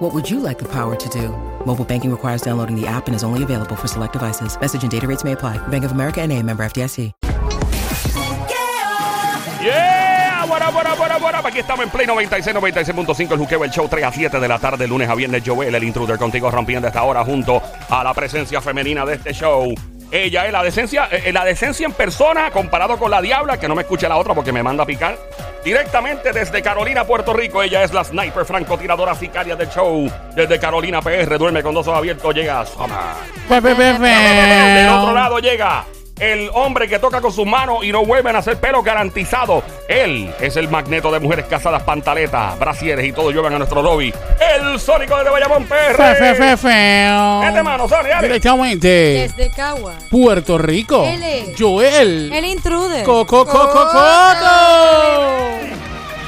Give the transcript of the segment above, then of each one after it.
What would you like the power to do? Mobile banking requires downloading the app and is only available for select devices. Message and data rates may apply. Bank of America and a member FDIC. Yeah, what up, what up? Aquí estamos en Play 96, 96.5, el Juqueo, el show 3 a 7 de la tarde, lunes a viernes. Joel, el intruder, contigo rompiendo esta hora junto a la presencia femenina de este show. Ella es la decencia, eh, la decencia en persona comparado con la diabla, que no me escuche la otra porque me manda a picar. Directamente desde Carolina, Puerto Rico, ella es la sniper francotiradora sicaria del show. Desde Carolina PR, duerme con dos ojos abiertos, llega. Del otro lado llega el hombre que toca con sus manos y no vuelven a hacer pelo garantizado. Él es el magneto de mujeres casadas, pantaletas, brasieres y todo llevan a nuestro lobby. El Sónico de Bayamón PR. Fe, fe, fe, feo. Este mano, Sony, dale. Directamente. Desde Cagua. Puerto Rico. Él es. Joel. El intruder. Coco, coco, coco.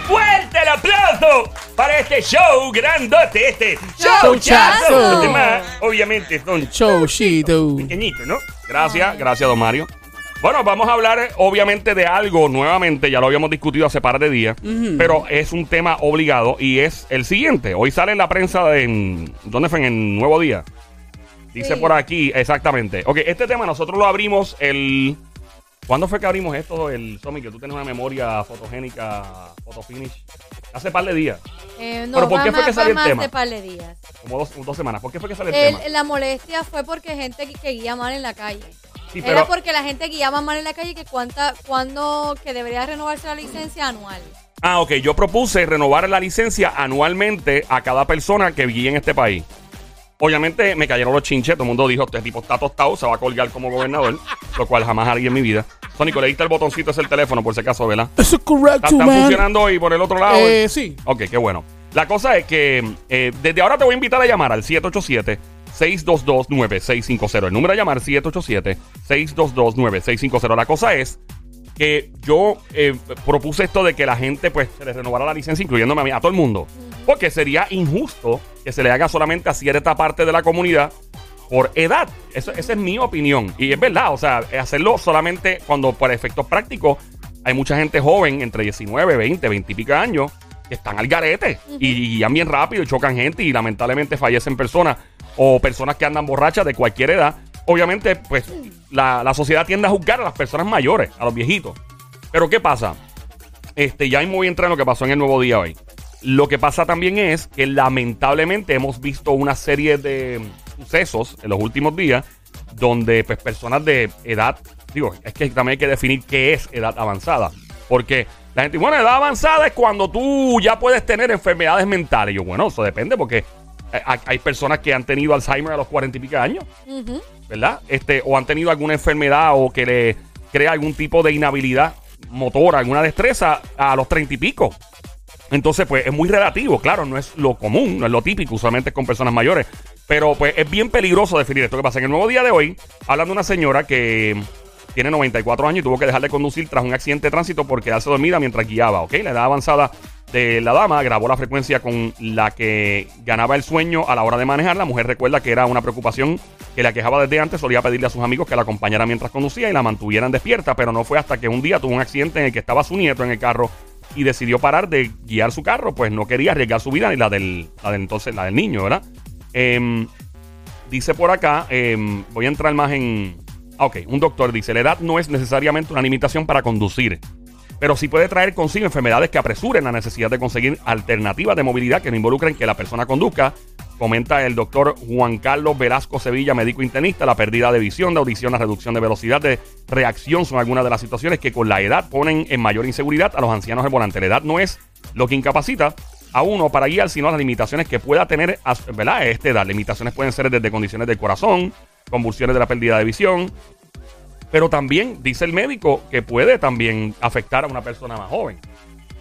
Fuerte el aplauso para este show grandote, este Showchazo. showchazo. Los demás, obviamente, son Showcito. pequeñitos, ¿no? Gracias, gracias, don Mario. Bueno, vamos a hablar eh, obviamente de algo nuevamente, ya lo habíamos discutido hace par de días, pero es un tema obligado y es el siguiente. Hoy sale en la prensa de... En, ¿Dónde fue? En Nuevo Día. Dice Sí. por aquí, exactamente. Ok, este tema nosotros lo abrimos el... ¿Cuándo fue que abrimos esto, el Somi? Que tú tienes una memoria fotogénica, fotofinish. Hace par de días, Eh, no, ¿Pero por qué fue más- que salió el tema? de par de días. como dos, dos semanas. ¿Por qué fue que sale el El- tema? la molestia fue porque gente que, que guía mal en la calle. Sí, Era pero- porque la gente guiaba mal en la calle que cuánta, cuando que debería renovarse la licencia anual. Ah, ok. Yo propuse renovar la licencia anualmente a cada persona que guíe en este país. Obviamente me cayeron los chinches. Todo el mundo dijo, este tipo está tostado, se va a colgar como gobernador. lo cual jamás haría en mi vida. Sónico, le diste el botoncito ese el teléfono, por si acaso, ¿verdad? Eso es ¿Está- correcto, ¿Están man. funcionando hoy por el otro lado? Eh, sí. Ok, qué bueno. La cosa es que eh, desde ahora te voy a invitar a llamar al 787-622-9650. El número a llamar 787-622-9650. La cosa es que yo eh, propuse esto de que la gente pues se le renovara la licencia, incluyéndome a mí, a todo el mundo. Porque sería injusto que se le haga solamente a cierta parte de la comunidad por edad. Eso, esa es mi opinión. Y es verdad, o sea, hacerlo solamente cuando por efectos prácticos hay mucha gente joven, entre 19, 20, 20 y pico años, que están al garete y guían bien rápido y chocan gente y lamentablemente fallecen personas o personas que andan borrachas de cualquier edad. Obviamente, pues la, la sociedad tiende a juzgar a las personas mayores, a los viejitos. Pero ¿qué pasa? Este, ya voy a entrar en lo que pasó en el nuevo día hoy. Lo que pasa también es que lamentablemente hemos visto una serie de sucesos en los últimos días donde pues, personas de edad, digo, es que también hay que definir qué es edad avanzada. Porque la gente, bueno, edad avanzada es cuando tú ya puedes tener enfermedades mentales. Y yo, bueno, eso depende porque eh, hay, personas que han tenido Alzheimer a los cuarenta y pico años. ¿verdad? Este, o han tenido alguna enfermedad o que le crea algún tipo de inhabilidad motora, alguna destreza a los treinta y pico. Entonces, pues es muy relativo, claro, no es lo común, no es lo típico, usualmente es con personas mayores. Pero pues es bien peligroso definir esto que pasa. En el nuevo día de hoy, hablan de una señora que tiene 94 años y tuvo que dejar de conducir tras un accidente de tránsito por quedarse dormida mientras guiaba, ¿ok? La edad avanzada de la dama grabó la frecuencia con la que ganaba el sueño a la hora de manejar. La mujer recuerda que era una preocupación que la quejaba desde antes. Solía pedirle a sus amigos que la acompañaran mientras conducía y la mantuvieran despierta, pero no fue hasta que un día tuvo un accidente en el que estaba su nieto en el carro y decidió parar de guiar su carro, pues no quería arriesgar su vida ni la del, la del entonces, la del niño, ¿verdad? Em, dice por acá, em, voy a entrar más en... ah, Ok, un doctor dice, la edad no es necesariamente una limitación para conducir, pero sí puede traer consigo enfermedades que apresuren la necesidad de conseguir alternativas de movilidad que no involucren que la persona conduzca. Comenta el doctor Juan Carlos Velasco Sevilla, médico internista, la pérdida de visión, de audición, la reducción de velocidad, de reacción son algunas de las situaciones que con la edad ponen en mayor inseguridad a los ancianos al volante. La edad no es lo que incapacita a uno para guiar, sino las limitaciones que pueda tener a, ¿verdad? esta edad. Limitaciones pueden ser desde condiciones del corazón, convulsiones de la pérdida de visión, pero también dice el médico que puede también afectar a una persona más joven.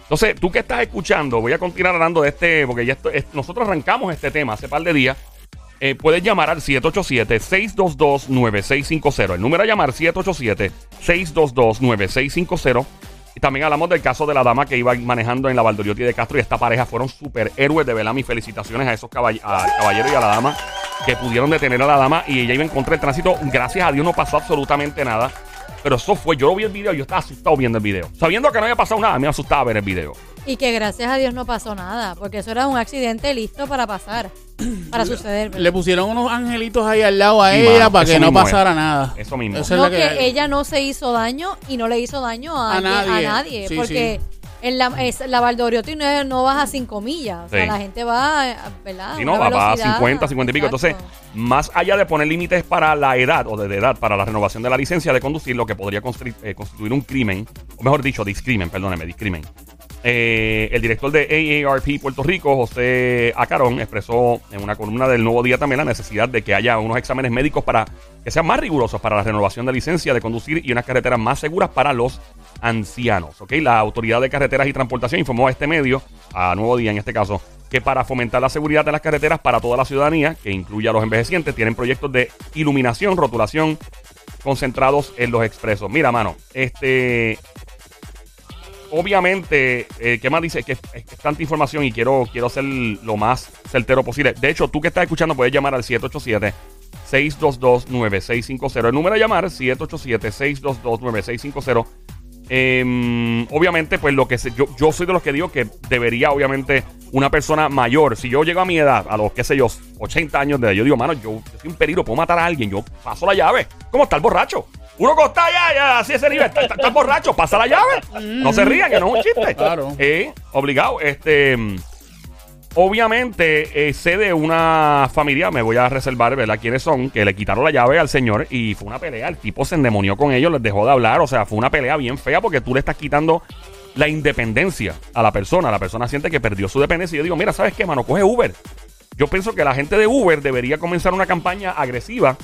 Entonces, tú que estás escuchando, voy a continuar hablando de este, porque ya esto- es- nosotros arrancamos este tema hace par de días. eh, puedes llamar al 787-622-9650. El número a llamar 787-622-9650. Y también hablamos del caso de la dama que iba manejando en la Valdoriotti de Castro y esta pareja fueron superhéroes de verdad. Mis felicitaciones a esos caball- caballeros y a la dama que pudieron detener a la dama y ella iba en contra del tránsito. Gracias a Dios no pasó absolutamente nada. Pero eso fue, yo lo vi el video, yo estaba asustado viendo el video. Sabiendo que no había pasado nada, me asustaba ver el video. Y que gracias a Dios no pasó nada, porque eso era un accidente listo para pasar, para suceder. ¿verdad? Le pusieron unos angelitos ahí al lado a Sí, ella mano, para eso que no mismo es. pasara nada. Eso mismo. Esa es no, la que, ella no se hizo daño y no le hizo daño a, nadie. a nadie, Sí, porque en la, es, la Valdoriotti no, no baja 5 millas, o sea, Sí. la gente va, ¿verdad? Si A no, una va para velocidad. 50, 50 y pico. Entonces, Exacto. más allá de poner límites para la edad o de edad para la renovación de la licencia de conducir, lo que podría constri- eh, constituir un crimen, o mejor dicho, discrimen, perdóneme, discrimen. Eh, el director de AARP Puerto Rico, José Acarón, expresó en una columna del Nuevo Día también la necesidad de que haya unos exámenes médicos para que sean más rigurosos para la renovación de licencia de conducir y unas carreteras más seguras para los ancianos. ¿ok? La Autoridad de Carreteras y Transportación informó a este medio, a Nuevo Día en este caso, que para fomentar la seguridad de las carreteras para toda la ciudadanía, que incluye a los envejecientes, tienen proyectos de iluminación, rotulación concentrados en los expresos. Mira, mano, este obviamente, eh, ¿qué más dice? Que es, es tanta información y quiero, quiero ser lo más certero posible. De hecho, tú que estás escuchando puedes llamar al 787-622-9650. El número a llamar, 787-622-9650. Eh, obviamente, pues lo que se- yo, soy de los que digo que debería, obviamente, una persona mayor, si yo llego a mi edad, a los, qué sé yo, 80 años de edad, yo digo, mano, yo, yo soy un peligro, puedo matar a alguien, yo paso la llave. ¿Cómo está el borracho? Uno que está ya, ya, así ese nivel, está, está- está borracho, pasa la llave. No se rían, que no es un chiste. Claro. Eh, obligado. Este. Obviamente, eh, sé de una familia, me voy a reservar, ¿verdad? ¿Quiénes son? Que le quitaron la llave al señor y fue una pelea. El tipo se endemonió con ellos, les dejó de hablar. O sea, fue una pelea bien fea porque tú le estás quitando la independencia a la persona. La persona siente que perdió su dependencia. Y yo digo, mira, ¿sabes qué, mano? Coge Uber. Yo pienso que la gente de Uber debería comenzar una campaña agresiva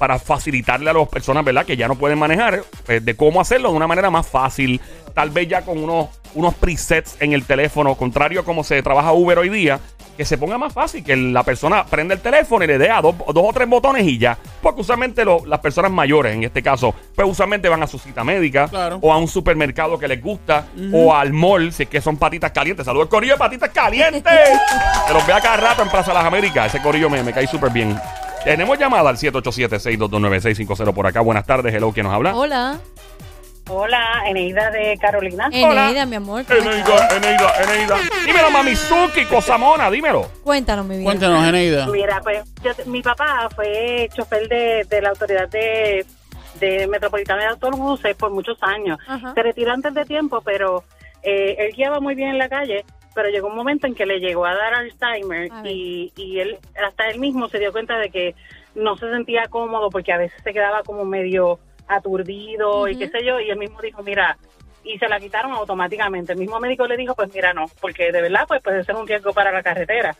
para facilitarle a las personas, ¿verdad? Que ya no pueden manejar, pues, de cómo hacerlo de una manera más fácil. Tal vez ya con unos, unos presets en el teléfono, contrario a cómo se trabaja Uber hoy día, que se ponga más fácil, que la persona prenda el teléfono y le dé a dos, dos o tres botones y ya. Porque usualmente lo- las personas mayores, en este caso, pues usualmente van a su cita médica Claro. o a un supermercado que les gusta o al mall, si es que son patitas calientes. Saludos, corillo de patitas calientes. Te los veo a cada rato en Plaza Las Américas. Ese corillo me, me cae súper bien. Tenemos llamada al 787-622-9650 por acá. Buenas tardes, hello, ¿quién nos habla? Hola, Hola, Eneida de Carolina. Eneida, mi amor. Eneida, Eneida, Eneida. Dímelo, Mamizuki, Cosamona, dímelo. Cuéntanos, mi vida. Cuéntanos, Eneida. Mira, pues yo- mi papá fue chofer de, de la autoridad de, de Metropolitana de Autobuses por muchos años. Ajá. Se retiró antes de tiempo, pero eh, él guiaba muy bien en la calle, pero llegó un momento en que le llegó a dar Alzheimer A y, y él, hasta él mismo se dio cuenta de que no se sentía cómodo porque a veces se quedaba como medio aturdido y qué sé yo, y él mismo dijo, mira, y se la quitaron automáticamente. El mismo médico le dijo, pues mira, no, porque de verdad pues puede ser un riesgo para la carretera.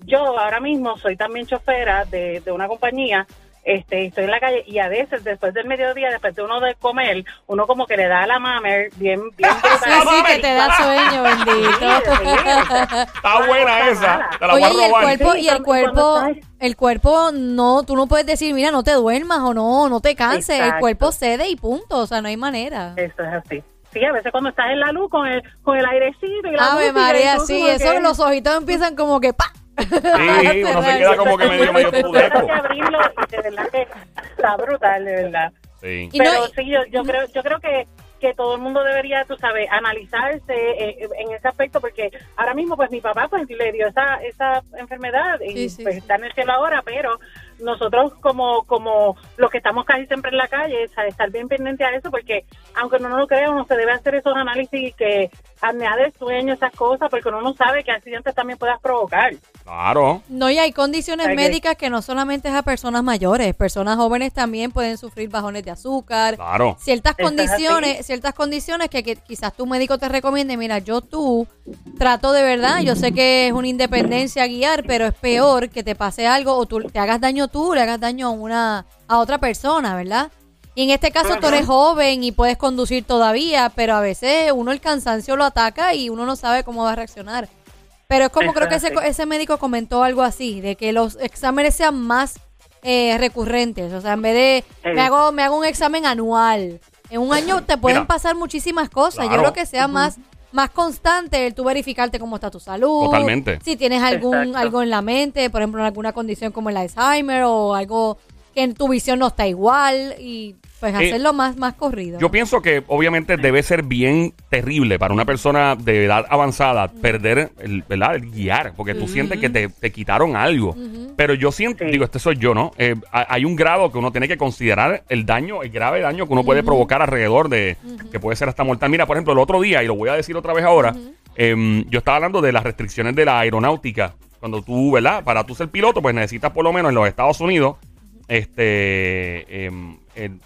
Yo ahora mismo soy también chofera de, de una compañía, este, estoy en la calle y a veces después del mediodía, después de uno de comer, uno como que le da a la mamer bien, bien Sí, sí, que te da sueño, bendito. Está buena esa. Te la voy Oye, a y el cuerpo, y el cuerpo, el cuerpo no, tú no puedes decir, mira, no te duermas o no, no te canses. El cuerpo cede y punto, o sea, no hay manera. Eso es así. Sí, a veces cuando estás en la luz con el, con el airecito y la Ave música, María, y sí, eso que- los ojitos empiezan como que pa. Sí, uno se queda como que medio, medio tudeco. que abrirlo y de verdad que está brutal, de verdad. Sí. Pero sí, yo, yo creo, yo creo que, que todo el mundo debería, tú sabes, analizarse eh, en ese aspecto, porque ahora mismo, pues mi papá pues le dio esa, esa enfermedad y Sí, sí, pues, sí. está en el cielo ahora, pero nosotros como, como los que estamos casi siempre en la calle, ¿sabes? estar bien pendiente a eso, porque aunque uno no lo crea, uno se debe hacer esos análisis que apnea del sueño, esas cosas, porque uno no sabe qué accidentes también puedas provocar. Claro. No, y hay condiciones médicas que no solamente es a personas mayores, personas jóvenes también pueden sufrir bajones de azúcar, Claro. ciertas condiciones, ciertas condiciones que, que quizás tu médico te recomiende, mira, yo tú trato de verdad, yo sé que es una independencia guiar, pero es peor que te pase algo o tú te hagas daño tú, le hagas daño a una a otra persona, ¿verdad? Y en este caso tú eres joven y puedes conducir todavía, pero a veces uno el cansancio lo ataca y uno no sabe cómo va a reaccionar. Pero es como creo que es ese, ese médico comentó algo así, de que los exámenes sean más eh, recurrentes. O sea, en vez de Sí. me hago, me hago un examen anual. En un año te pueden Mira. pasar muchísimas cosas. Yo creo que sea más, más constante el tú verificarte cómo está tu salud. Totalmente. Si tienes algún Exacto. algo en la mente, por ejemplo, alguna condición como el Alzheimer o algo que en tu visión no está igual y pues Eh, hacerlo más, más corrido. Yo pienso que obviamente debe ser bien terrible para una persona de edad avanzada perder el, ¿verdad? el guiar, porque tú sientes que te, te quitaron algo. Pero yo siento, Sí. digo, este soy yo, ¿no? Eh, ha- hay un grado que uno tiene que considerar el daño, el grave daño que uno puede provocar alrededor de, que puede ser hasta mortal. Mira, por ejemplo, el otro día, y lo voy a decir otra vez ahora, em, yo estaba hablando de las restricciones de la aeronáutica. Cuando tú, ¿verdad? Para tú ser piloto, pues necesitas por lo menos en los Estados Unidos, este, em, el-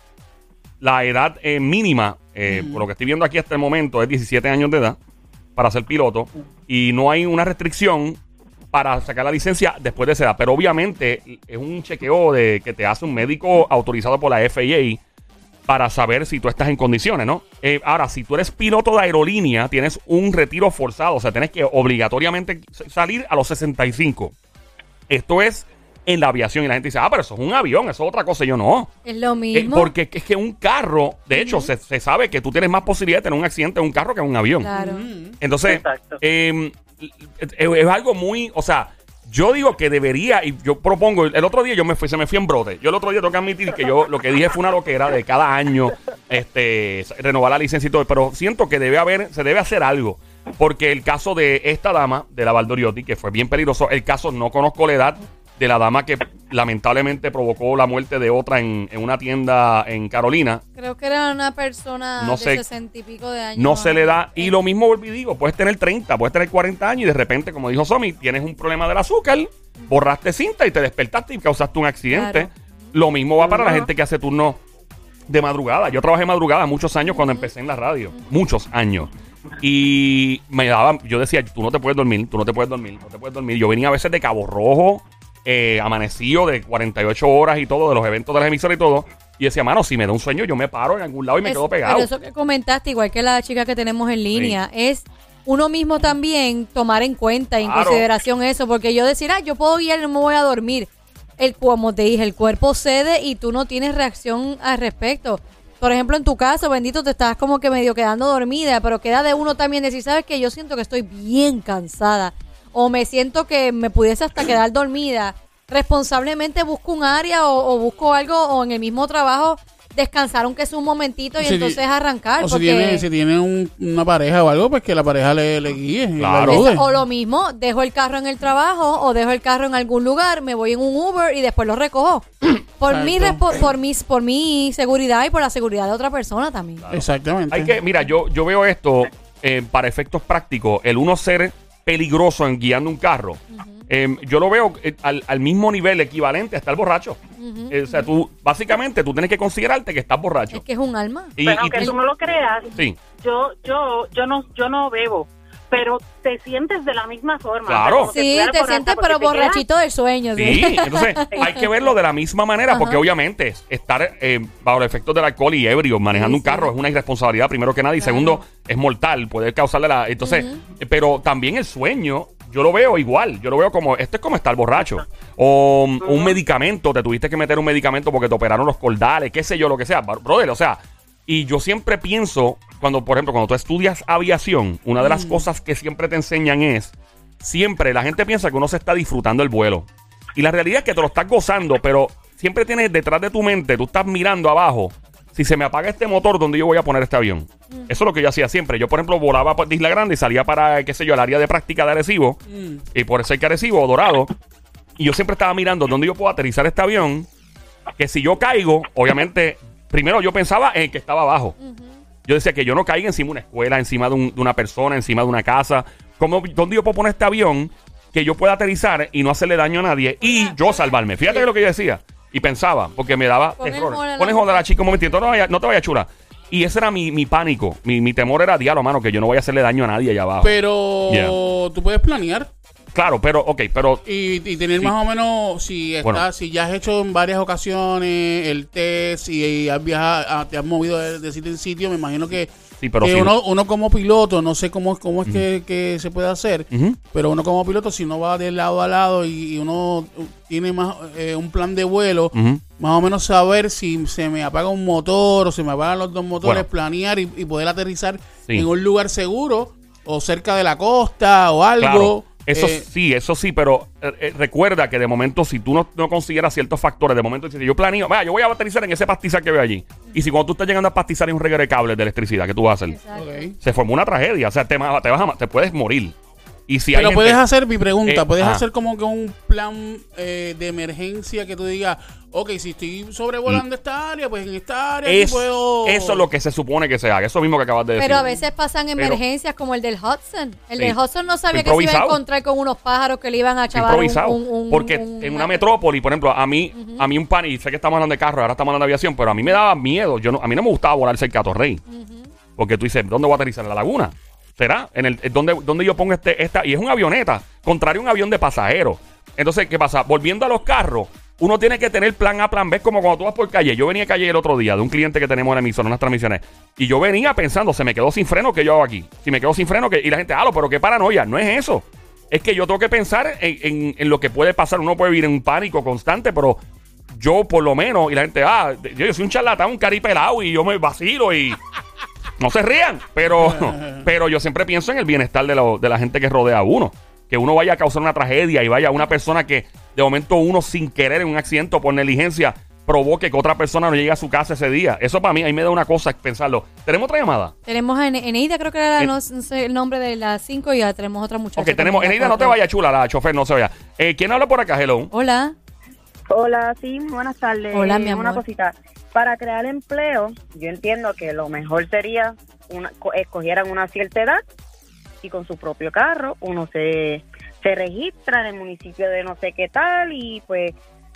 la edad eh, mínima, eh, por lo que estoy viendo aquí hasta el momento, es 17 años de edad para ser piloto. Y no hay una restricción para sacar la licencia después de esa edad. Pero obviamente es un chequeo de que te hace un médico autorizado por la FAA para saber si tú estás en condiciones, ¿no? Eh, ahora, si tú eres piloto de aerolínea, tienes un retiro forzado, o sea, tienes que obligatoriamente salir a los 65. Esto es en la aviación y la gente dice, ah, pero eso es un avión, eso es otra cosa. Y yo no. es lo Eh, mismo. porque es que un carro, de hecho, se, se sabe que tú tienes más posibilidad de tener un accidente en un carro que en un avión. Claro. Entonces, eh, es, es algo muy, o sea, yo digo que debería, y yo propongo, el otro día yo me fui, se me fui en brote. Yo el otro día tengo que admitir que yo lo que dije fue una loquera de cada año, este, renovar la licencia y todo, pero siento que debe haber, se debe hacer algo. Porque el caso de esta dama, de la Valdoriotti, que fue bien peligroso, el caso no conozco la edad de la dama que lamentablemente provocó la muerte de otra en, en una tienda en Carolina. Creo que era una persona No de sé. sesenta y pico de años. No se le da. Y lo mismo volví digo, puedes tener 30, puedes tener 40 años y de repente, como dijo Somi, tienes un problema del azúcar, borraste cinta y te despertaste y causaste un accidente. Claro. Lo mismo va para la gente que hace turno de madrugada. Yo trabajé madrugada muchos años cuando empecé en la radio. Muchos años. Y me daban, yo decía, tú no te puedes dormir, tú no te puedes dormir, no te puedes dormir. Yo venía a veces de Cabo Rojo, eh, amanecido de 48 horas y todo, de los eventos de las emisoras y todo. Y decía, mano, si me da un sueño, yo me paro en algún lado y me Es- quedo pegado. Pero eso que comentaste, igual que la chica que tenemos en línea, es uno mismo también tomar en cuenta y en Claro. consideración eso, porque yo decir, ah, yo puedo guiar, no me voy a dormir. El, como te dije, el cuerpo cede y tú no tienes reacción al respecto. Por ejemplo, en tu caso, bendito, te estás como que medio quedando dormida, pero queda de uno también decir, ¿sabes que Yo siento que estoy bien cansada o me siento que me pudiese hasta quedar dormida. Responsablemente busco un área o, o busco algo o en el mismo trabajo descansar aunque sea un momentito y Si entonces arrancar. O si tiene, si tiene un- una pareja o algo, pues que la pareja le, le guíe. Claro. Esa- o lo mismo, dejo el carro en el trabajo o dejo el carro en algún lugar, me voy en un Uber y después lo recojo. Por mi, Exacto. por, mis, por mi seguridad y por la seguridad de otra persona también. Exactamente. Hay que, mira, yo, yo veo esto eh, para efectos prácticos, el uno ser peligroso en guiando un carro. eh, yo lo veo eh, al, al mismo nivel equivalente a estar borracho. Eh, o sea, tú, básicamente, tú tienes que considerarte que estás borracho. Es que es un alma. Y- Pero y aunque tú- tú no lo creas, sí, yo, yo, yo no, yo no bebo, pero te sientes de la misma forma. Claro. Sí, te sientes pero te borrachito del sueño. sí. Entonces, hay que verlo de la misma manera, porque obviamente estar eh, bajo los efectos del alcohol y ebrio manejando Sí, un carro sí. es una irresponsabilidad, primero que nada, y Claro. segundo, es mortal, puede causarle la. Entonces, pero también el sueño. Yo lo veo igual, yo lo veo como, esto es como estar borracho. O um, un medicamento, te tuviste que meter un medicamento porque te operaron los cordales, qué sé yo, lo que sea. Bro- Brother, o sea, y yo siempre pienso, cuando, por ejemplo, cuando tú estudias aviación, una de las cosas que siempre te enseñan es, siempre la gente piensa que uno se está disfrutando el vuelo. Y la realidad es que te lo estás gozando, pero siempre tienes detrás de tu mente, tú estás mirando abajo. Si se me apaga este motor, ¿dónde yo voy a poner este avión? Eso es lo que yo hacía siempre. Yo, por ejemplo, volaba por Isla Grande y salía para, qué sé yo, el área de práctica de Arecibo. Y por eso hay que Arecibo o Dorado. Y yo siempre estaba mirando dónde yo puedo aterrizar este avión. Que si yo caigo, obviamente, primero yo pensaba en el que estaba abajo. Yo decía que yo no caiga encima de una escuela, encima de, un- de una persona, encima de una casa. ¿Cómo, ¿Dónde yo puedo poner este avión que yo pueda aterrizar y no hacerle daño a nadie? Y yo salvarme. Fíjate lo que yo decía. Y pensaba, porque me daba Pon el terror. joder a la Pon el joder a la chica un momentito. No, vaya- no te vayas chula. Y ese era mi, mi pánico. Mi, mi temor era diablo, mano, que yo no voy a hacerle daño a nadie allá abajo. Pero Yeah. tú puedes planear. Claro, pero, ok, pero Y, y tener Sí. más o menos, si está, Bueno. si ya has hecho en varias ocasiones el test y, y has viajado, ah, te has movido de, de sitio en sitio, me imagino que, Sí, pero que uno, uno como piloto, no sé cómo, cómo es que, que se puede hacer, pero uno como piloto, si uno va de lado a lado y, y uno tiene más eh, un plan de vuelo, más o menos saber si se me apaga un motor o se me apagan los dos motores, Bueno. planear y, y poder aterrizar Sí. en un lugar seguro o cerca de la costa o algo. Claro, eso Eh, sí, eso sí, pero eh, eh, recuerda que de momento, si tú no, no consideras ciertos factores, de momento dices, yo planeo, vaya, yo voy a aterrizar en ese pastizal que veo allí. Y si cuando tú estás llegando a pastizar hay un reguero de cables de electricidad, ¿qué tú vas a hacer? Se formó una tragedia, o sea, te, te vas a, te puedes morir. Y si hay Pero gente- puedes hacer, mi pregunta, Eh, puedes hacer como que un plan eh, de emergencia que tú digas, ok, si estoy sobrevolando esta área, pues en esta área Mm. es- sí puedo... Eso es lo que se supone que se haga, eso mismo que acabas de decir. Pero a veces pasan Pero- emergencias como el del Hudson. El Sí. del Hudson no sabía que se iba a encontrar con unos pájaros que le iban a chavar improvisado. un- un- porque un- en una metrópoli, por ejemplo, a mí, a mí un pan, y sé que estamos hablando de carro, ahora estamos hablando de aviación, pero a mí me daba miedo. Yo no, a mí no me gustaba volar cerca de Torrey. Porque tú dices, ¿dónde voy a aterrizar? ¿En la laguna? ¿Será? ¿En el, ¿dónde, ¿Dónde yo pongo este, esta? Y es una avioneta, contrario a un avión de pasajeros. Entonces, ¿qué pasa? Volviendo a los carros, uno tiene que tener plan A, plan B, como cuando tú vas por calle. Yo venía a calle el otro día de un cliente que tenemos en la emisora, unas transmisiones. Y yo venía pensando, se me quedó sin freno, ¿qué yo hago aquí? Si me quedo sin freno, que Y la gente, ah, pero qué paranoia. No es eso. Es que yo tengo que pensar en, en- lo que puede pasar. Uno puede vivir en un pánico constante, pero yo por lo menos, y la gente, ah, yo, yo soy un charlatán, un caripelado, y yo me vacilo y... No se rían, pero, pero yo siempre pienso en el bienestar de, lo- de la gente que rodea a uno. Que uno vaya a causar una tragedia y vaya una persona que de momento uno sin querer en un accidente o por negligencia provoque que otra persona no llegue a su casa ese día. Eso para mí, ahí me da una cosa pensarlo. ¿Tenemos otra llamada? Tenemos a Ene- Eneida, creo que era la- Eh. no, sé el nombre de las cinco y ya tenemos otra muchacha. Ok, tenemos. Eneida, la no te vayas chula, la chofer no se vaya. Eh, ¿Quién habla por acá? Hello. Hola. Hola, sí, buenas tardes. Hola, mi Eh, Una amor. cosita. Para crear empleo, yo entiendo que lo mejor sería una, co- escogieran una cierta edad y con su propio carro uno se, se registra en el municipio de no sé qué tal y pues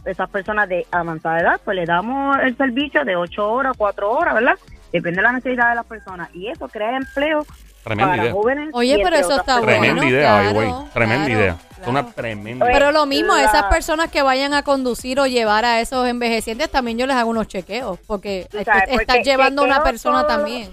esas personas de avanzada edad pues le damos el servicio de 8 horas, 4 horas, ¿verdad? Depende de la necesidad de las personas y eso crea empleo Tremenda para idea. jóvenes. Oye, pero eso está personas. Tremenda bueno, idea, claro, güey. Tremenda claro, idea. Es claro. una tremenda. Pero lo mismo, La- esas personas que vayan a conducir o llevar a esos envejecientes, también yo les hago unos chequeos, porque Tú est- sabes, estás porque llevando a una persona también.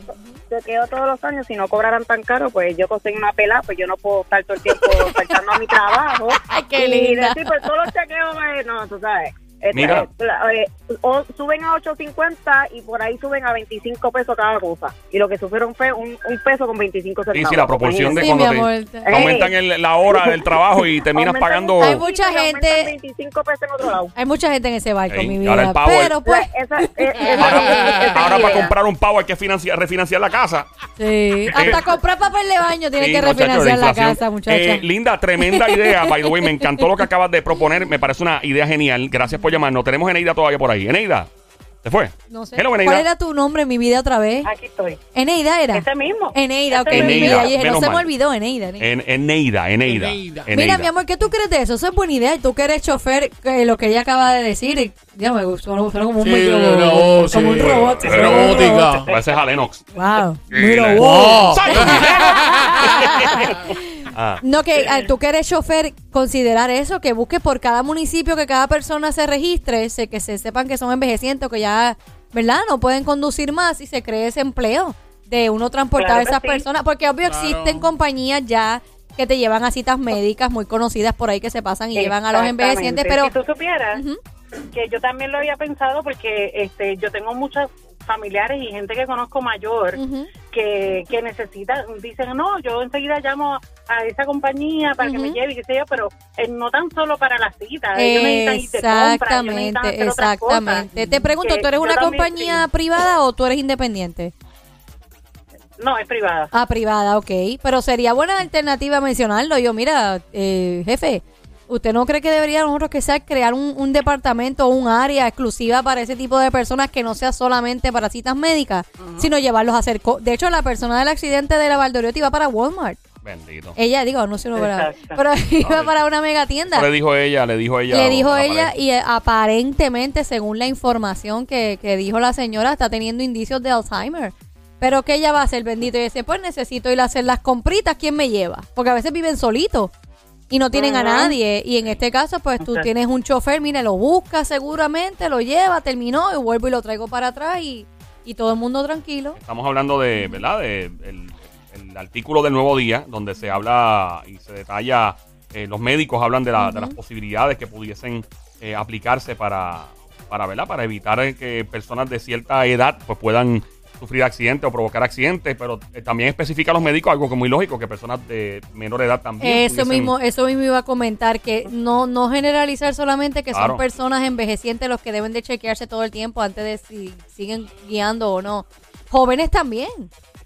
chequeo todos los años, si no cobraran tan caro, pues yo conseguí una pela, pues yo no puedo estar todo el tiempo faltando a mi trabajo. Ay, qué y linda. decir, pues todos los chequeos, pues, no, tú sabes. Este, Mira. eh, eh, o suben a 8.50 y por ahí suben a 25 pesos cada cosa. Y lo que sufrieron fue un, un peso con 25 Sí, centavos. sí, la proporción de Sí, cuando mi te- amor. te aumentan el- la hora del trabajo y terminas Aumentan pagando... Hay mucha y gente- 25 pesos en otro lado. Hay mucha gente en ese barco, Ey, mi ahora el vida. Pero pues, Esa- esa- Ahora, para comprar un pavo hay que financiar, refinanciar la casa. sí. Hasta comprar papel de baño tiene Sí, que refinanciar la casa, muchacha. Eh, linda, tremenda idea, by the way. Me encantó lo que acabas de proponer. Me parece una idea genial. Gracias por llamarnos. Tenemos a Eneida todavía por ahí. Eneida, ¿se fue? no sé. Hello, ¿Cuál era tu nombre en mi vida otra vez? Aquí estoy. Eneida era. Ese mismo. Eneida, ok, Ese mismo. no se me mal. olvidó, Eneida. Eneida. En, Eneida, Eneida. Eneida. Mira, mi amor, ¿qué tú crees de eso? Eso es buena idea. Y tú que eres chofer, que lo que ella acaba de decir, y- ya me gustó, como un, Sí, micro- como un sí, robot. robótica. suena como un robot. Parece a Lennox. Wow. Sí, Mira, la- wow. Oh. Ah, No, que ah, tú que eres chofer, considerar eso, que busque por cada municipio que cada persona se registre, se, que se sepan que son envejecientes que ya, ¿verdad? No pueden conducir más y se cree ese empleo de uno transportar Claro a esas sí. personas. Porque obvio Claro. existen compañías ya que te llevan a citas médicas muy conocidas por ahí que se pasan y llevan a los envejecientes, pero... si tú supieras que yo también lo había pensado porque este yo tengo muchos familiares y gente que conozco mayor que, que necesitan, dicen, no, yo enseguida llamo a esa compañía para que me lleve, y qué sé yo, pero eh, no tan solo para las citas, de compra, Exactamente, exactamente. Te pregunto, ¿tú eres una compañía sí. privada o tú eres independiente? No, es privada. Ah, privada, ok. Pero sería buena alternativa mencionarlo. Yo, mira, eh, jefe, ¿usted no cree que debería nosotros que sea crear un, un departamento o un área exclusiva para ese tipo de personas que no sea solamente para citas médicas, sino llevarlos a hacer... co- de hecho, la persona del accidente de la Valdoriotti iba para Walmart. bendito. Ella, digo, no sé, no, para, pero iba para una mega tienda. Le dijo ella, le dijo ella. Le dijo ella y eh, aparentemente, según la información que, que dijo la señora, está teniendo indicios de Alzheimer. Pero que ella va a hacer bendito y dice, pues necesito ir a hacer las compritas, ¿quién me lleva? Porque a veces viven solitos. Y no tienen a nadie. Y en este caso, pues tú tienes un chofer, mire, lo busca seguramente, lo lleva, terminó y vuelvo y lo traigo para atrás y, y todo el mundo tranquilo. Estamos hablando de, ¿verdad? De el, el artículo del Nuevo Día, donde se habla y se detalla, eh, los médicos hablan de, la- de las posibilidades que pudiesen eh, aplicarse para, para, ¿verdad? Para evitar eh, que personas de cierta edad pues puedan sufrir accidentes o provocar accidentes, pero eh, también especifica a los médicos algo que es muy lógico, que personas de menor edad también. Eso pudiesen- mismo, eso mismo iba a comentar, que no, no generalizar solamente que Claro. son personas envejecientes los que deben de chequearse todo el tiempo antes de si siguen guiando o no. Jóvenes también.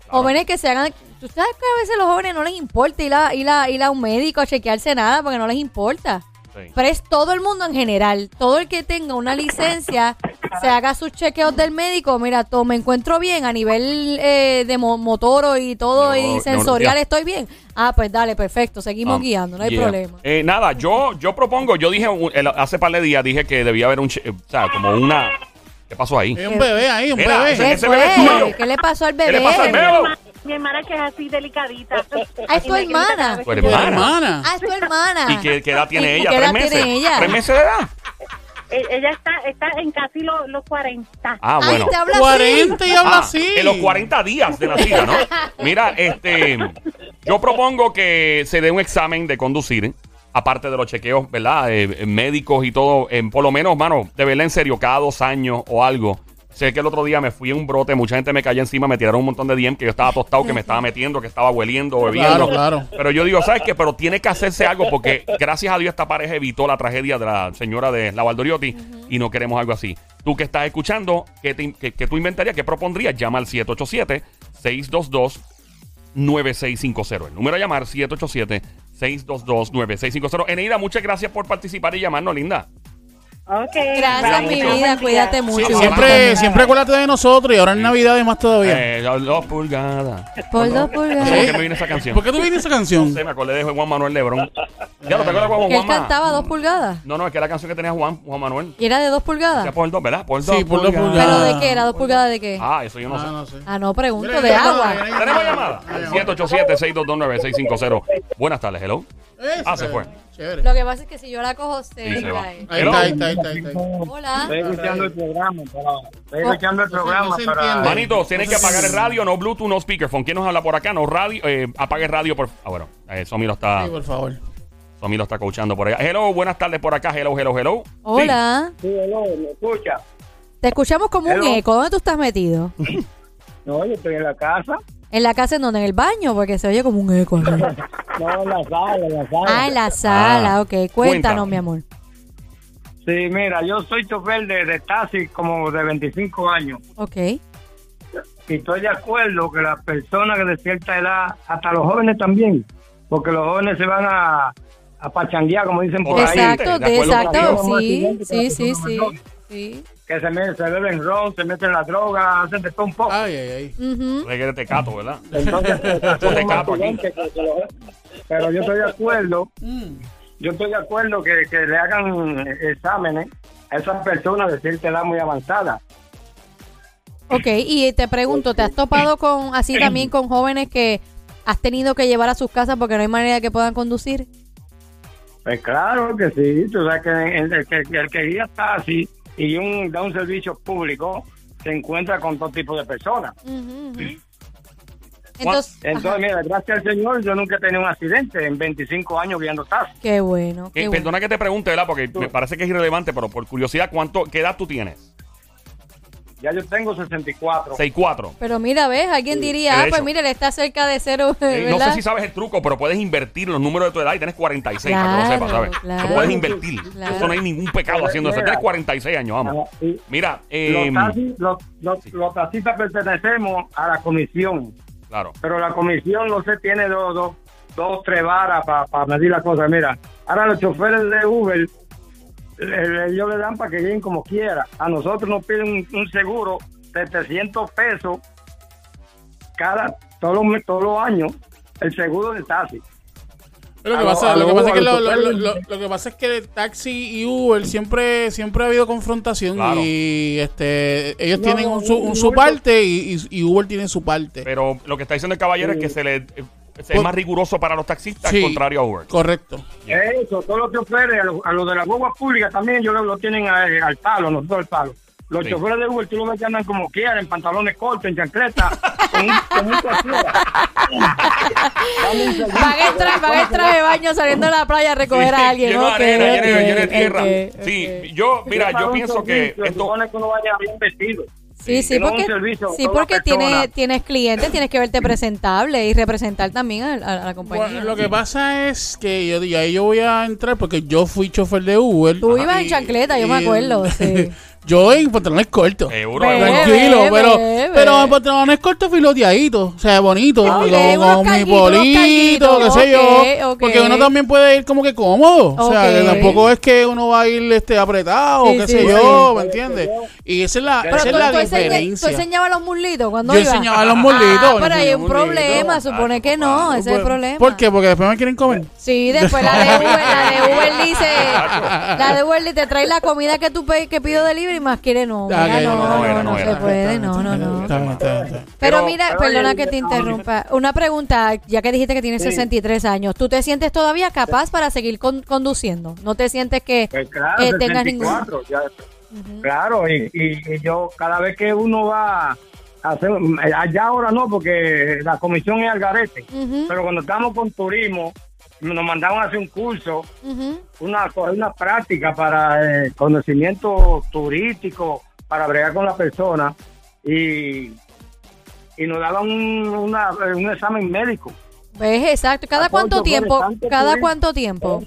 Jóvenes que se hagan... Tú sabes que a veces los jóvenes no les importa ir a, ir a, ir a un médico a chequearse nada porque no les importa. Sí. Pero es todo el mundo en general. Todo el que tenga una licencia, se haga sus chequeos del médico. Mira, todo, me encuentro bien a nivel eh, de mo- motor y todo y sensorial, estoy bien. Ah, pues dale, perfecto. Seguimos Ah, guiando, no hay yeah. problema. Eh, nada, yo, yo propongo, yo dije un- el- hace par de días, dije que debía haber un, che- o sea, como una, ¿qué pasó ahí? Hay un bebé ahí, un bebé. ese- ¿Qué ese bebé. ¿Qué le pasó al ¿Qué bebé? le pasa al bebé? Mi hermana que es así delicadita. Ah, es tu hermana. Tu Tu hermana. hermana. Ah, es tu hermana. ¿Y qué, qué edad tiene ¿Y ella? qué ¿Tres edad meses? tiene ella? ¿Tres meses de edad? Eh, Ella está, está en casi los, los 40. Ah, Ay, bueno. te habla así. 40 y habla Ah, así. En los 40 días de nacida, ¿no? Mira, este, yo propongo que se dé un examen de conducir, aparte de los chequeos, ¿verdad? Eh, médicos y todo, en por lo menos, mano, de verla en serio, cada dos años o algo. Sé que el otro día me fui en un brote, mucha gente me cayó encima, me tiraron un montón de DM que yo estaba tostado, que me estaba metiendo, que estaba hueliendo, bebiendo. Claro, claro. Pero yo digo, ¿sabes qué? Pero tiene que hacerse algo porque gracias a Dios esta pareja evitó la tragedia de la señora de la Valdoriotti y no queremos algo así. Tú que estás escuchando, ¿qué, te- qué- qué tú inventarías? ¿Qué propondrías? Llama al 787-622-9650. El número a llamar 787-622-9650. Eneida, muchas gracias por participar y llamarnos, linda. Ok. Gracias, mi vida. Cuídate Sí, mucho. siempre, siempre acuérdate de nosotros y ahora en Navidad más todavía. Eh, dos pulgadas. Por dos No sé pulgadas. por qué me viene esa canción. ¿Por qué tú vienes esa canción? Sí, me acordé de Juan Manuel Lebrón. Ya lo tengo de Juan Que él cantaba dos pulgadas. No, no, es que la canción que tenía Juan, Juan Manuel. Y era de dos pulgadas. Ya por dos, ¿verdad? Por Sí, dos por dos ¿Pero pulgadas. de qué? ¿Era dos pulgadas de qué? Ah, eso yo no sé. Ah, no sé. Ah, no, pregunto, de agua. ¿Tenemos llamada? Ah, 787-622-9650. Buenas tardes, hello. Ah, se fue. Chévere. Lo que pasa es que si yo la cojo, se, Sí, se va. cae. Ahí está, ahí está, ahí está, ahí está. Hola. Estoy escuchando el programa, estoy Oh. escuchando el No se- no programa. Manito, tienes que apagar el radio, no Bluetooth, no speakerphone. ¿Quién nos habla por acá? No radio, eh, apague el radio por... Ah, bueno, eh, Somi lo está, Sí, por favor. Somi lo está coachando por allá. Hello, buenas tardes por acá. Hello, hello, hello. Hola. sí, hello, ¿me escucha? Te escuchamos como un eco. ¿Dónde tú estás metido? No, yo estoy en la casa. ¿En la casa en donde? ¿En el baño? Porque se oye como un eco. No, en la sala, en la sala. Ah, en la sala. Ah. Ok, cuéntanos, mi amor. Sí, mira, yo soy chofer de, de taxi como de 25 años. Ok. Y estoy de acuerdo que las personas que de cierta edad, hasta los jóvenes también, porque los jóvenes se van a, a pachanguear, como dicen por ahí. Exacto, exacto. Sí, sí, sí, sí. Sí. Que se, me- se beben ron, se meten la droga, hacen de todo un poco. Ay, ay, ay. Ujú. Reguere tecato, ¿verdad? Entonces, pues, Yo te hacen más capo aquí. que- que pero yo estoy de acuerdo, yo estoy de acuerdo que, que le hagan exámenes a esas personas de cierta edad muy avanzada. Ok, y te pregunto, ¿te has topado con así también con jóvenes que has tenido que llevar a sus casas porque no hay manera que puedan conducir? Pues claro que sí, tú sabes que el, el que el que guía taxi y un, da un servicio público se encuentra con todo tipo de personas. Entonces, mira, gracias al Señor yo nunca he tenido un accidente en 25 años guiando taxi. qué bueno, Eh, bueno. perdona que te pregunte, ¿verdad? Porque me parece que es irrelevante, pero por curiosidad, ¿cuánto, ¿qué edad tú tienes? Ya yo tengo 64. 6'4". Pero mira, ves, alguien Sí, diría, ah, pues mire, le está cerca de cero, Eh, no sé si sabes el truco, pero puedes invertir los números de tu edad y tienes 46, para que Claro, lo sepas, ¿sabes? claro. Lo puedes invertir. Claro. Eso no hay ningún pecado haciendo eso. Tienes 46 años, vamos. Mira, eh, los, taxis, los, los- los taxistas pertenecemos a la comisión, claro. pero la comisión, no sé, tiene dos, dos, dos tres varas para medir las cosas. Mira, ahora los choferes de Uber, ellos le dan para que lleguen como quiera. A nosotros nos piden un, un seguro de 300 pesos cada, todos los, todos los años, el seguro del taxi. Lo que, pasa, lo- que pasa es que lo, lo- lo- lo- lo que pasa es que el taxi y Uber siempre siempre ha habido confrontación Claro. y este ellos No, tienen un, su, un- su parte y, y- y Uber tiene su parte. Pero lo que está diciendo el caballero es que se le. Eh, es más riguroso para los taxistas, Sí. al contrario a Uber. Correcto. Eso, todos los choferes, a los a los de las guaguas públicas también, ellos lo, lo tienen a- al palo, nosotros al palo. Los Sí. choferes de Uber, tú los ves que andan como quieran, en pantalones cortos, en chancleta, con un, con un Van en traje, van en traje de baño saliendo de la playa a recoger Sí, a alguien. lleno de ok, arena, lleno de- ok, lleno de tierra. Sí, yo, mira, yo pienso que servicio, se esto... supone que uno vaya bien vestido. Sí, sí, porque, sí, porque persona. tienes, tienes clientes, tienes que verte presentable y representar también a, a- a la compañía. Bueno, lo que pasa es que yo ahí yo voy a entrar porque yo fui chofer de Uber. Tú ibas en Y- chancleta, yo me y- acuerdo, sí. yo en pantalones cortos. Seguro. Tranquilo, pero, ve, pero en pantalones cortos filoteaditos, o sea, bonitos, Ok, con, mi polito, qué sé yo, porque uno también puede ir como que cómodo, o sea, que tampoco es que uno va a ir este apretado, Sí, qué sí, sé sí. yo, ¿me entiendes? Y esa es la, Pero esa es la tú diferencia. tú enseñabas los muslitos cuando Yo ibas? enseñaba los muslitos, Ah, pero hay un problema, supone que no, ese es el Pues, problema. ¿Por qué? Porque después me quieren comer. Sí, después la de Uber, la de Uber dice, la de Uber te trae la comida que tú que pido delivery y más quiere no, Ah, mira, no, no, no, no era, no no se puede, no, no, no. Pero mira, perdona que te interrumpa. Una pregunta, ya que dijiste que tienes 63 años, ¿tú te sientes todavía capaz para seguir con- conduciendo? ¿No te sientes que Pues claro, eh, tengas ningún... 64, ya- Claro, y, y- y yo cada vez que uno va a hacer, allá ahora no, porque la comisión es al garete, pero cuando estamos con turismo, nos mandaban a hacer un curso, una, una práctica para eh, conocimiento turístico, para bregar con la persona, y, y nos daban un, una- un examen médico ¿Ves? Exacto. ¿Cada cuánto todos tiempo? ¿Cada cuánto tiempo?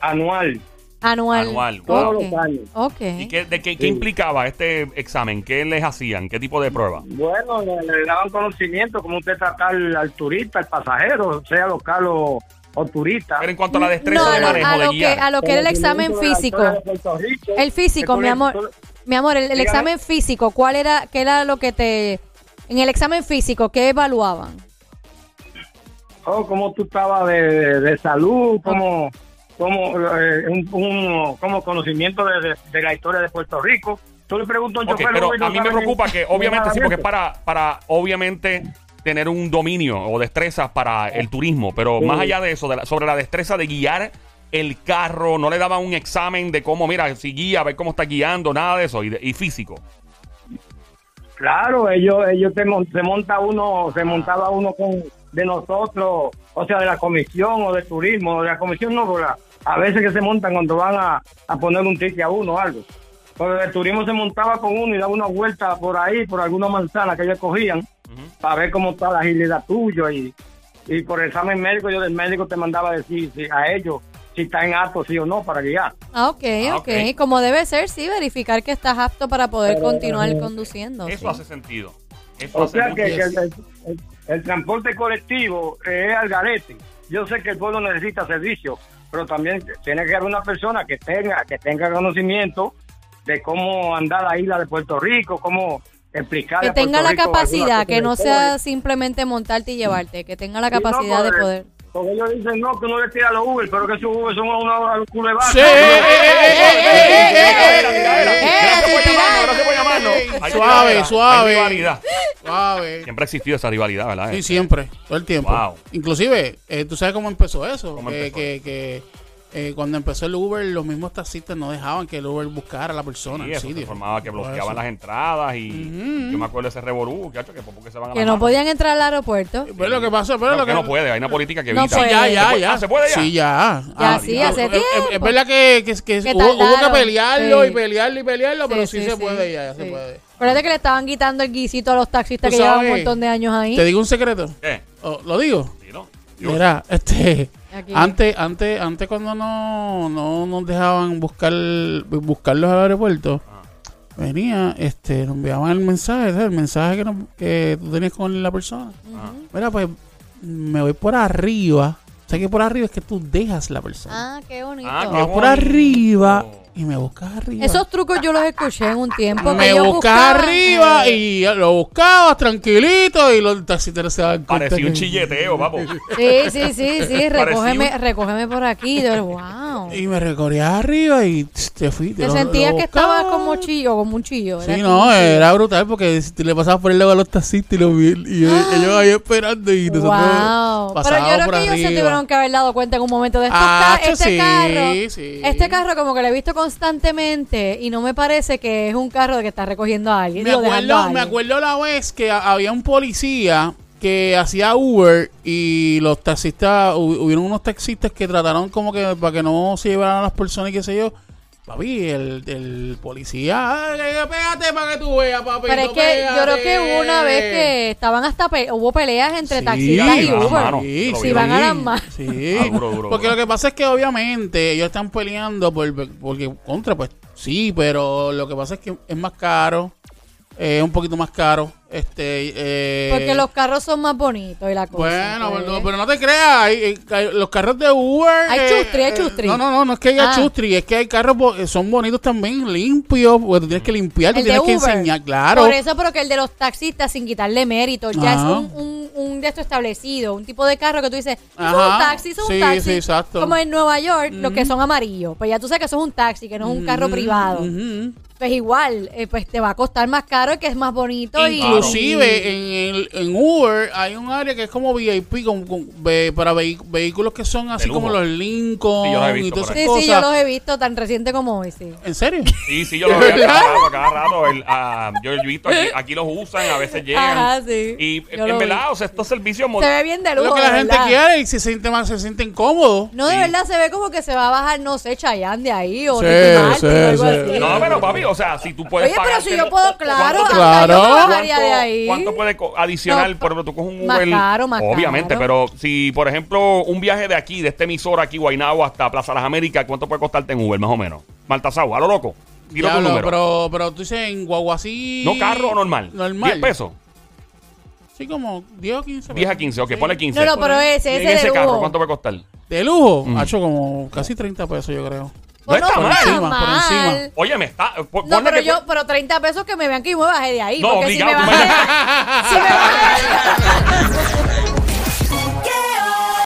anual, Anual. Anual, todos Ok. los años. Ok. ¿Y qué, de qué, qué Sí. implicaba este examen? ¿Qué les hacían? ¿Qué tipo de prueba? Bueno, le, le daban conocimiento como usted trata al, al turista, al pasajero, sea local o, o turista. Pero en cuanto a la destreza No, a de lo, manejo, a de lo que, guiar. a lo que era el examen de físico. de Rico, El físico, que mi amor. tú- Mi amor, el, examen físico, ¿cuál era, qué era lo que te... En el examen físico, ¿qué evaluaban? oh, cómo tú estabas de, de salud, como como eh, un, un- como conocimiento de, de- de la historia de Puerto Rico. Tú le preguntas a un Ok, chofer, pero "Oye, no a mí me preocupa que obviamente sí, de porque es eso". para, para obviamente tener un dominio o destrezas para el turismo, pero Sí. más allá de eso, de la- sobre la destreza de guiar el carro, no le daban un examen de cómo, mira, si guía, a ver cómo está guiando, nada de eso, y, de- y físico. Claro, ellos, ellos se, mon- se monta uno, se montaba uno con de nosotros, o sea, de la comisión o de turismo, de la comisión no, la- a veces que se montan cuando van a, a poner un ticket a uno o algo. Porque el turismo se montaba con uno y daba una vuelta por ahí, por alguna manzana que ellos cogían, para ver cómo está la agilidad tuya y, y por el examen médico, yo del médico te mandaba decir si- a ellos si está en apto, sí o no, para guiar. Ah, ok, Ah, ok. ok. Como debe ser, sí, verificar que estás apto para poder continuar conduciendo. Eso sí. hace sentido. Eso O hace sea que, que el, sentido. el- el transporte colectivo es al garete. Yo sé que el pueblo necesita servicio, pero también tiene que haber una persona que tenga que tenga conocimiento de cómo andar la isla de Puerto Rico, cómo explicar Que tenga la capacidad, que no sea simplemente montarte y llevarte, que tenga la capacidad de poder. Porque ellos dicen, no, que uno le tira a los Uber, pero que esos Uber son una. Sí, eh, eh, eh, eh, eh, eh, eh, eh, gracias por llamarnos. eh, Hay suave, suave. Suave. Siempre ha existido esa rivalidad, ¿verdad? Sí, siempre, todo el tiempo. Wow. Inclusive, eh, ¿tú sabes cómo empezó eso? ¿Cómo que, empezó? que, que, eh, cuando empezó el Uber, los mismos taxistas no dejaban que el Uber buscara a la persona. Sí, el eso se sitio. formaba que bloqueaban las entradas y Ujú. yo me acuerdo de ese revolú, que por poco se van a Que no manos. podían entrar al aeropuerto. Pero lo que pasó, pero Pero lo que que no puede, hay una política que No evita. Sí, ya, ya, ¿Se ya. Ah, ¿se puede ya? Sí, ya. Ya, Ah, sí, ah, hace es- es- Es, tiempo. verdad que, que, que Que hubo, hubo que pelearlo sí. y pelearlo y pelearlo, pero sí, Sí, se sí, puede sí, ya, ya se sí. puede. Acuérdate que le estaban quitando el guisito a los taxistas que llevan un montón de años ahí. Te digo un secreto. ¿Qué? Oh, ¿Lo digo? Sí, ¿no? Mira, este... Aquí. Antes, antes, antes cuando no, no nos dejaban buscar buscarlos al aeropuerto, Ah. venía, este, nos enviaban el mensaje, el mensaje que, tú tenías con la persona. Ah. Mira, pues me voy por arriba. O sea que por arriba es que tú dejas la persona. Ah, qué bonito. Ah, qué Vamos por bonito. arriba y me buscas arriba. Esos trucos yo los escuché en un tiempo. que me buscas buscaban, arriba eh, y lo buscabas tranquilito y los taxistas se daban cuenta Parecía un que- chilleteo, papo. Sí, sí, sí, sí. Recógeme, un- recógeme por aquí. Yo, wow. Y me recorrías arriba y te fui. Te lo- sentías lo que estabas como chillo, como un chillo. Sí, no, chillo. era brutal porque le pasabas por el lado a los taxistas y, los vi- y ellos, ellos ahí esperando y nosotros Wow. Pero yo creo que ellos se tuvieron que haber dado cuenta en un momento de esto. Ah, este sí, carro, sí. este carro como que lo he visto constantemente y no me parece que es un carro de que está recogiendo a alguien. Me a acuerdo, me acuerdo la vez que había un policía que hacía Uber y los taxistas, hu- hubieron unos taxistas que trataron como que para que no se llevaran a las personas y qué sé yo. Papi, el, el policía, "Ay, que- pégate para que tú veas, papi. Pero es que yo creo que hubo una vez que estaban hasta pe- hubo peleas entre taxistas y Uber. mano. Sí, sí, vi, van a las manos. Sí, Ah, duro, duro, porque lo que pasa es que obviamente ellos están peleando por, porque contra, pues sí, pero lo que pasa es que es más caro, es un poquito más caro. Este, eh, Porque los carros son más bonitos y la cosa. Bueno, pues. pero, pero no te creas, hay- los carros de Uber. Hay chustri, hay chustri. No, no, no, no es que haya Ah. chustri, es que hay carros, eh, son bonitos también, limpios, porque tú tienes que limpiar, tú El tienes que Uber. enseñar, claro. Por eso, pero que el de los taxistas, sin quitarle mérito, ya es un, un, un de esto establecido, un tipo de carro que tú dices, es un taxi, es un Sí, taxi. sí, exacto. Como en Nueva York, los que son amarillos. Pues ya tú sabes que eso es un taxi, que no es un carro privado. ujú. Pues igual, eh, pues te va a costar más caro, que es más bonito. y Inclusive en, el, en Uber hay un área que es como VIP con- con- ve- para vehículos que son así como los Lincoln Sí, yo los he y todas esas Sí, cosas. sí, yo los he visto tan reciente como hoy, sí. ¿En serio? Sí, sí, yo lo veo cada rato, cada rato. El, ah, yo he visto aquí, aquí los usan, a veces llegan. Ajá, sí. Y Yo en verdad, vi. o sea, estos servicios Se ve bien de lujo, lo que la gente verdad. quiere y se siente más, se sienten cómodos. No, de Sí. verdad se ve como que se va a bajar, no sé, Chayanne de ahí o Sí, Martin sí, o algo sí. así. No, pero papi, o sea, si tú puedes Oye, pero si yo puedo, claro, ¿Cuánto te- Claro. yo ¿Cuánto- bajaría de ahí. ¿Cuánto puede adicional? No, por ejemplo, tú coges un más Uber. caro, obviamente, caro. pero si, por ejemplo, un viaje de aquí, de este emisor aquí, Guaynabo, hasta Plaza Las Américas, ¿cuánto puede costarte en Uber, más o menos? Maltasau, a lo loco. Tiro tu número. pero, pero tú dices en Guaguasí. no carro o normal. Normal. 10 pesos. Sí, como 10 o 15 10 a pesos. 15, ok, Sí. ponle 15. No, no, pero ese, ¿Y en ese ese de carro, lujo. ¿cuánto puede costar? De lujo, Mm. ha hecho como casi 30 pesos, yo creo. No está mal. está Por encima, por encima. Oye, me está. po- No, pero que- yo, pero 30 pesos que me vean que yo me bajé de ahí. No, porque si me obligado, bajé, me- si me bajé,